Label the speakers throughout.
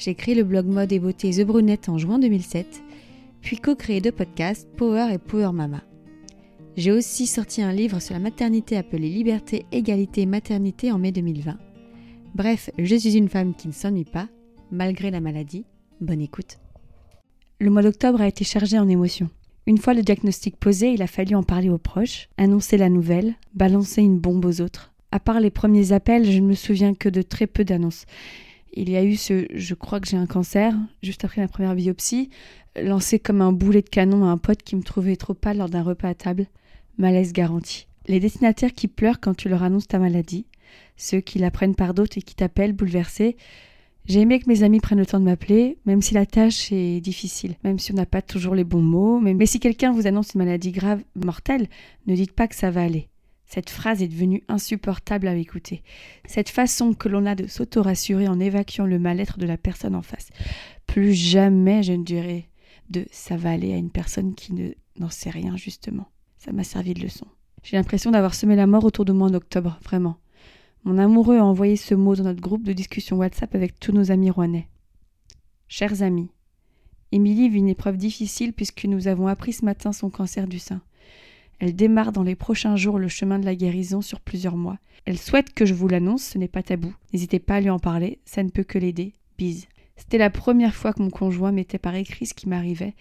Speaker 1: j'ai créé le blog mode et beauté The Brunette en juin 2007, puis co-créé deux podcasts Power et Power Mama. J'ai aussi sorti un livre sur la maternité appelé Liberté, Égalité, Maternité en mai 2020. Bref, je suis une femme qui ne s'ennuie pas, malgré la maladie. Bonne écoute. Le mois d'octobre a été chargé en émotions. Une fois le diagnostic posé, il a fallu en parler aux proches, annoncer la nouvelle, balancer une bombe aux autres. À part les premiers appels, je ne me souviens que de très peu d'annonces. Il y a eu ce je crois que j'ai un cancer, juste après ma première biopsie, lancé comme un boulet de canon à un pote qui me trouvait trop pâle lors d'un repas à table. Malaise garanti. Les destinataires qui pleurent quand tu leur annonces ta maladie, ceux qui la prennent par d'autres et qui t'appellent bouleversés. J'ai aimé que mes amis prennent le temps de m'appeler, même si la tâche est difficile, même si on n'a pas toujours les bons mots, mais si quelqu'un vous annonce une maladie grave, mortelle, ne dites pas que ça va aller. Cette phrase est devenue insupportable à écouter. Cette façon que l'on a de s'auto-rassurer en évacuant le mal-être de la personne en face. Plus jamais je ne dirai de ça à une personne qui ne n'en sait rien justement. Ça m'a servi de leçon. J'ai l'impression d'avoir semé la mort autour de moi en octobre, vraiment. Mon amoureux a envoyé ce mot dans notre groupe de discussion WhatsApp avec tous nos amis rouennais. Chers amis, Émilie vit une épreuve difficile puisque nous avons appris ce matin son cancer du sein. Elle démarre dans les prochains jours le chemin de la guérison sur plusieurs mois. Elle souhaite que je vous l'annonce, ce n'est pas tabou. N'hésitez pas à lui en parler, ça ne peut que l'aider. Bise. C'était la première fois que mon conjoint mettait par écrit ce qui m'arrivait,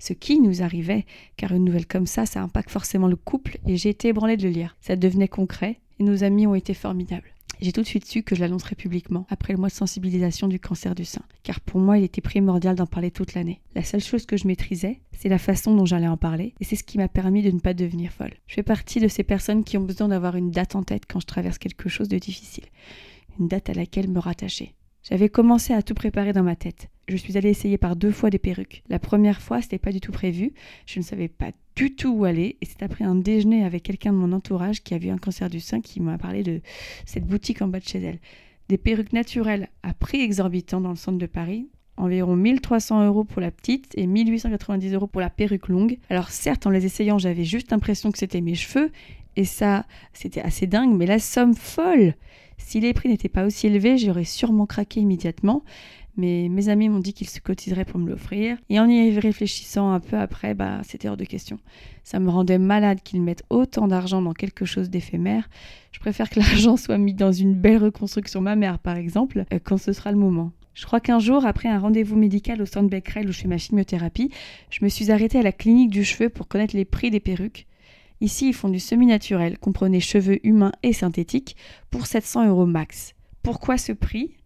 Speaker 1: ce qui nous arrivait, car une nouvelle comme ça, ça impacte forcément le couple, et j'ai été ébranlée de le lire. Ça devenait concret, et nos amis ont été formidables. J'ai tout de suite su que je l'annoncerais publiquement, après le mois de sensibilisation du cancer du sein, car pour moi il était primordial d'en parler toute l'année. La seule chose que je maîtrisais, c'est la façon dont j'allais en parler, et c'est ce qui m'a permis de ne pas devenir folle. Je fais partie de ces personnes qui ont besoin d'avoir une date en tête quand je traverse quelque chose de difficile, une date à laquelle me rattacher. J'avais commencé à tout préparer dans ma tête. Je suis allée essayer par deux fois des perruques. La première fois, c'était pas du tout prévu. Je ne savais pas du tout où aller. Et c'est après un déjeuner avec quelqu'un de mon entourage qui a vu un cancer du sein qui m'a parlé de cette boutique en bas de chez elle. Des perruques naturelles à prix exorbitant dans le centre de Paris. Environ 1300 euros pour la petite et 1890 euros pour la perruque longue. Alors certes, en les essayant, j'avais juste l'impression que c'était mes cheveux. Et ça, c'était assez dingue, mais la somme folle si les prix n'étaient pas aussi élevés, j'aurais sûrement craqué immédiatement. Mais mes amis m'ont dit qu'ils se cotiseraient pour me l'offrir. Et en y réfléchissant un peu après, bah, c'était hors de question. Ça me rendait malade qu'ils mettent autant d'argent dans quelque chose d'éphémère. Je préfère que l'argent soit mis dans une belle reconstruction mammaire, par exemple, euh, quand ce sera le moment. Je crois qu'un jour, après un rendez-vous médical au centre Becquerel où je fais ma chimiothérapie, je me suis arrêtée à la clinique du cheveu pour connaître les prix des perruques. Ici, ils font du semi-naturel, comprenez cheveux humains et synthétiques, pour 700 euros max. Pourquoi ce prix?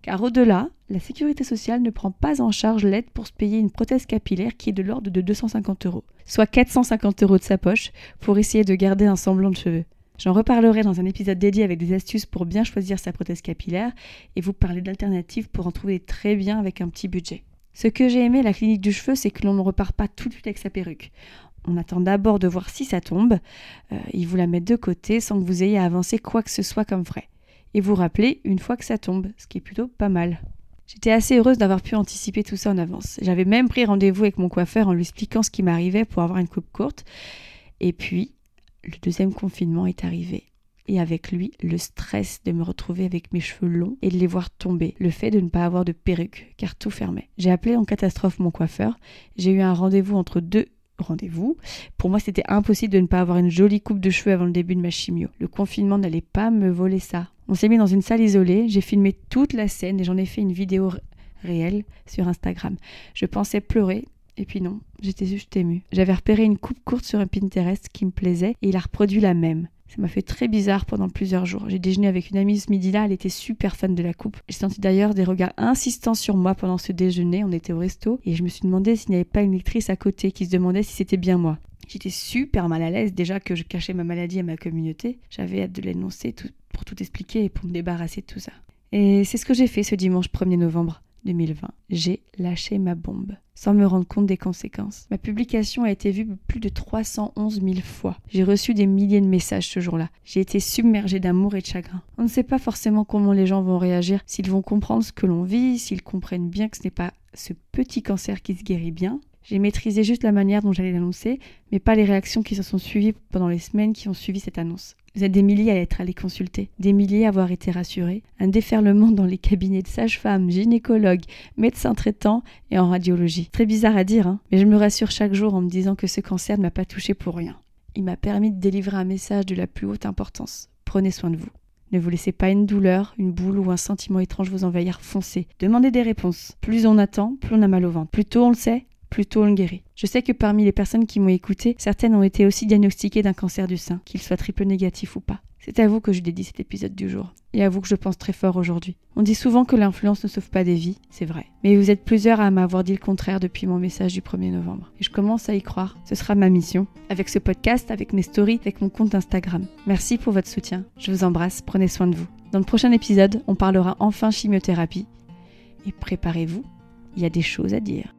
Speaker 1: Car au-delà, la sécurité sociale ne prend pas en charge l'aide pour se payer une prothèse capillaire qui est de l'ordre de 250 euros, soit 450 euros de sa poche pour essayer de garder un semblant de cheveux. J'en reparlerai dans un épisode dédié avec des astuces pour bien choisir sa prothèse capillaire et vous parler d'alternatives pour en trouver très bien avec un petit budget. Ce que j'ai aimé à la clinique du cheveu, c'est que l'on ne repart pas tout de suite avec sa perruque. On attend d'abord de voir si ça tombe. Euh, ils vous la mettent de côté sans que vous ayez à avancer quoi que ce soit comme frais. Et vous rappelez une fois que ça tombe, ce qui est plutôt pas mal. J'étais assez heureuse d'avoir pu anticiper tout ça en avance. J'avais même pris rendez-vous avec mon coiffeur en lui expliquant ce qui m'arrivait pour avoir une coupe courte. Et puis, le deuxième confinement est arrivé. Et avec lui, le stress de me retrouver avec mes cheveux longs et de les voir tomber. Le fait de ne pas avoir de perruque, car tout fermait. J'ai appelé en catastrophe mon coiffeur. J'ai eu un rendez-vous entre deux rendez-vous. Pour moi, c'était impossible de ne pas avoir une jolie coupe de cheveux avant le début de ma chimio. Le confinement n'allait pas me voler ça. On s'est mis dans une salle isolée, j'ai filmé toute la scène et j'en ai fait une vidéo réelle sur Instagram. Je pensais pleurer, et puis non, j'étais juste émue. J'avais repéré une coupe courte sur un Pinterest qui me plaisait et il a reproduit la même. Ça m'a fait très bizarre pendant plusieurs jours. J'ai déjeuné avec une amie ce midi-là, elle était super fan de la coupe. J'ai senti d'ailleurs des regards insistants sur moi pendant ce déjeuner, on était au resto, et je me suis demandé s'il n'y avait pas une lectrice à côté qui se demandait si c'était bien moi. J'étais super mal à l'aise déjà que je cachais ma maladie à ma communauté. J'avais hâte de l'énoncer pour tout expliquer et pour me débarrasser de tout ça. Et c'est ce que j'ai fait ce dimanche 1er novembre. 2020, j'ai lâché ma bombe, sans me rendre compte des conséquences. Ma publication a été vue plus de 311 000 fois. J'ai reçu des milliers de messages ce jour-là. J'ai été submergée d'amour et de chagrin. On ne sait pas forcément comment les gens vont réagir, s'ils vont comprendre ce que l'on vit, s'ils comprennent bien que ce n'est pas ce petit cancer qui se guérit bien, j'ai maîtrisé juste la manière dont j'allais l'annoncer, mais pas les réactions qui se sont suivies pendant les semaines qui ont suivi cette annonce. Vous êtes des milliers à être allés consulter, des milliers à avoir été rassurés, un déferlement dans les cabinets de sages-femmes, gynécologues, médecins traitants et en radiologie. Très bizarre à dire, hein, mais je me rassure chaque jour en me disant que ce cancer ne m'a pas touché pour rien. Il m'a permis de délivrer un message de la plus haute importance. Prenez soin de vous. Ne vous laissez pas une douleur, une boule ou un sentiment étrange vous envahir. Foncez. Demandez des réponses. Plus on attend, plus on a mal au ventre. Plus tôt on le sait, plutôt on le guérit. Je sais que parmi les personnes qui m'ont écouté, certaines ont été aussi diagnostiquées d'un cancer du sein, qu'il soit triple négatif ou pas. C'est à vous que je dédie cet épisode du jour, et à vous que je pense très fort aujourd'hui. On dit souvent que l'influence ne sauve pas des vies, c'est vrai. Mais vous êtes plusieurs à m'avoir dit le contraire depuis mon message du 1er novembre. Et je commence à y croire. Ce sera ma mission, avec ce podcast, avec mes stories, avec mon compte Instagram. Merci pour votre soutien. Je vous embrasse, prenez soin de vous. Dans le prochain épisode, on parlera enfin chimiothérapie. Et préparez-vous, il y a des choses à dire.